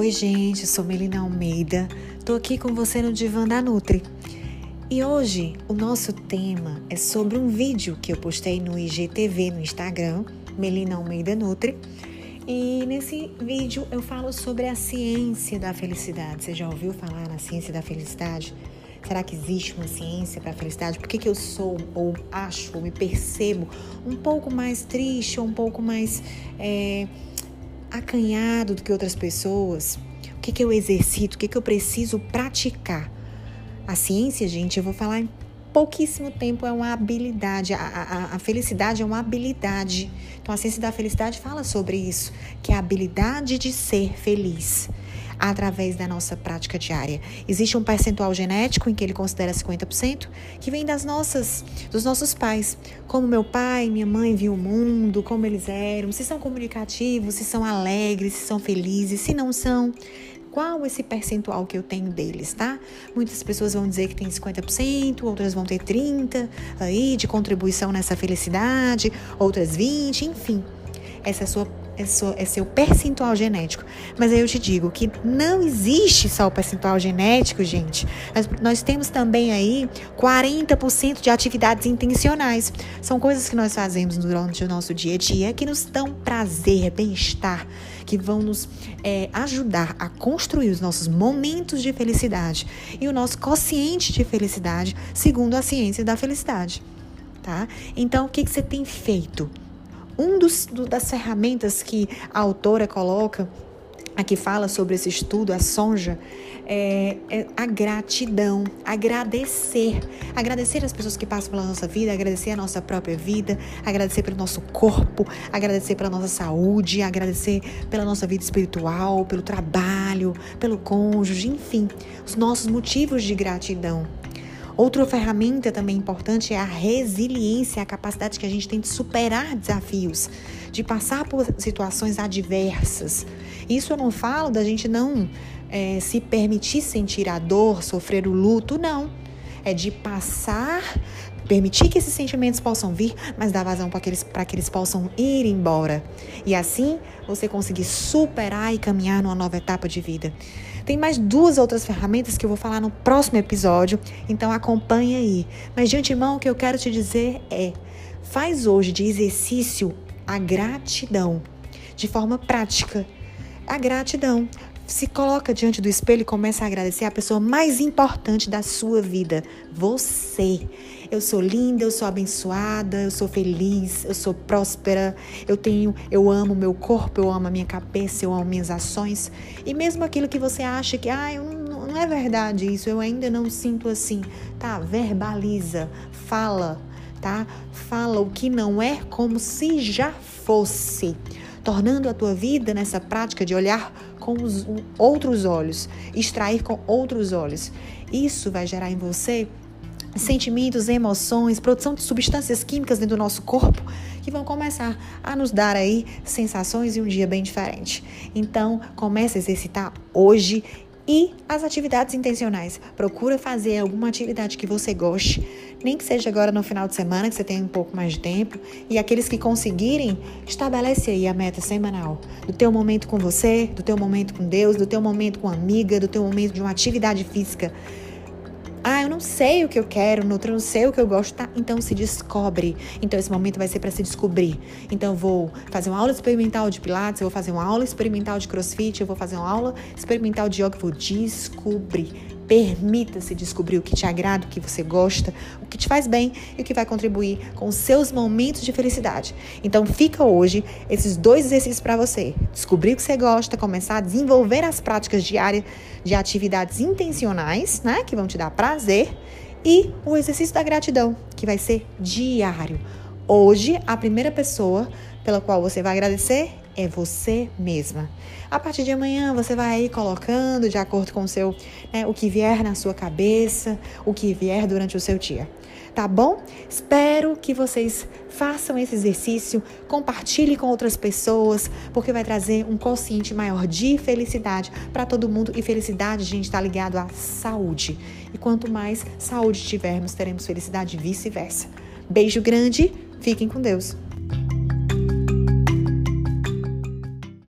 Oi, gente, sou Melina Almeida. Tô aqui com você no Divã da Nutri. E hoje o nosso tema é sobre um vídeo que eu postei no IGTV no Instagram, Melina Almeida Nutri. E nesse vídeo eu falo sobre a ciência da felicidade. Você já ouviu falar na ciência da felicidade? Será que existe uma ciência para a felicidade? Por que, que eu sou, ou acho, ou me percebo um pouco mais triste, ou um pouco mais. É, acanhado do que outras pessoas? O que, que eu exercito? O que, que eu preciso praticar? A ciência, gente, eu vou falar em pouquíssimo tempo, é uma habilidade. A, a, a, felicidade é uma habilidade. Então, a ciência da felicidade fala sobre isso, que é a habilidade de ser feliz através da nossa prática diária. Existe um percentual genético em que ele considera 50%, que vem das nossas, dos nossos pais. Como meu pai, minha mãe viu o mundo, como eles eram, se são comunicativos, se são alegres, se são felizes, se não são qual esse percentual que eu tenho deles, tá? Muitas pessoas vão dizer que tem 50%, outras vão ter 30% aí de contribuição nessa felicidade, outras 20%, enfim. Essa é a sua é seu, é seu percentual genético. Mas aí eu te digo que não existe só o percentual genético, gente. Nós, nós temos também aí 40% de atividades intencionais. São coisas que nós fazemos durante o nosso dia a dia que nos dão prazer, bem-estar, que vão nos é, ajudar a construir os nossos momentos de felicidade e o nosso consciente de felicidade, segundo a ciência da felicidade. Tá? Então, o que, que você tem feito? Um dos, do, das ferramentas que a autora coloca, aqui fala sobre esse estudo, a Sonja, é, é, a gratidão, agradecer. Agradecer as pessoas que passam pela nossa vida, agradecer a nossa própria vida, agradecer pelo nosso corpo, agradecer pela nossa saúde, agradecer pela nossa vida espiritual, pelo trabalho, pelo cônjuge, enfim, os nossos motivos de gratidão. Outra ferramenta também importante é a resiliência, a capacidade que a gente tem de superar desafios, de passar por situações adversas. Isso eu não falo da gente não é, se permitir sentir a dor, sofrer o luto, não. É de passar, permitir que esses sentimentos possam vir, mas dar vazão para que, eles, que eles possam ir embora. E assim você conseguir superar e caminhar numa nova etapa de vida. Tem mais duas outras ferramentas que eu vou falar no próximo episódio, então acompanhe aí. Mas de antemão, o que eu quero te dizer é: faz hoje de exercício a gratidão, de forma prática. A gratidão. Se coloca diante do espelho e começa a agradecer a pessoa mais importante da sua vida, você. Eu sou linda, eu sou abençoada, eu sou feliz, eu sou próspera, eu tenho, eu amo meu corpo, eu amo a minha cabeça, eu amo minhas ações. E mesmo aquilo que você acha que, ah, não, não é verdade isso, eu ainda não sinto assim, tá? Verbaliza, fala, tá? Fala o que não é como se já fosse tornando a tua vida nessa prática de olhar com os outros olhos, extrair com outros olhos. Isso vai gerar em você sentimentos, emoções, produção de substâncias químicas dentro do nosso corpo que vão começar a nos dar aí sensações e um dia bem diferente. Então, comece a exercitar hoje e as atividades intencionais. Procura fazer alguma atividade que você goste, nem que seja agora no final de semana, que você tenha um pouco mais de tempo. E aqueles que conseguirem, estabelece aí a meta semanal. Do teu momento com você, do teu momento com Deus, do teu momento com amiga, do teu momento de uma atividade física. Ah, eu não sei o que eu quero, no outro eu não sei o que eu gosto, tá? Então se descobre. Então esse momento vai ser para se descobrir. Então eu vou fazer uma aula experimental de pilates, eu vou fazer uma aula experimental de crossfit, eu vou fazer uma aula experimental de yoga, vou descobrir. Permita-se descobrir o que te agrada, o que você gosta, o que te faz bem e o que vai contribuir com os seus momentos de felicidade. Então fica hoje esses dois exercícios para você. Descobrir o que você gosta, começar a desenvolver as práticas diárias de atividades intencionais, né, que vão te dar prazer, e o exercício da gratidão, que vai ser diário. Hoje, a primeira pessoa pela qual você vai agradecer é você mesma. A partir de amanhã você vai aí colocando de acordo com o seu, né, o que vier na sua cabeça, o que vier durante o seu dia. Tá bom? Espero que vocês façam esse exercício, compartilhe com outras pessoas, porque vai trazer um consciente maior de felicidade para todo mundo e felicidade, gente, está ligado à saúde. E quanto mais saúde tivermos, teremos felicidade e vice-versa. Beijo grande, fiquem com Deus.